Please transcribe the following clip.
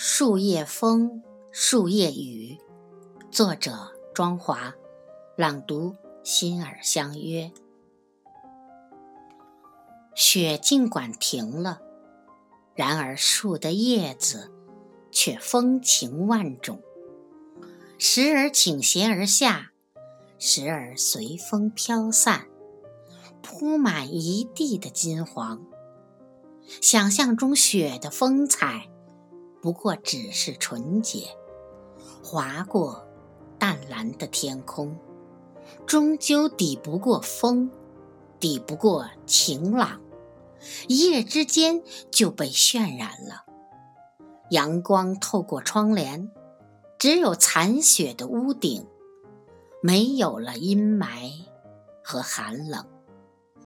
树叶风，树叶雨。作者：庄华。朗读：心儿相约。雪尽管停了，然而树的叶子却风情万种，时而倾斜而下，时而随风飘散，铺满一地的金黄。想象中雪的风采。不过只是纯洁，划过淡蓝的天空，终究抵不过风，抵不过晴朗，一夜之间就被渲染了。阳光透过窗帘，只有残雪的屋顶，没有了阴霾和寒冷。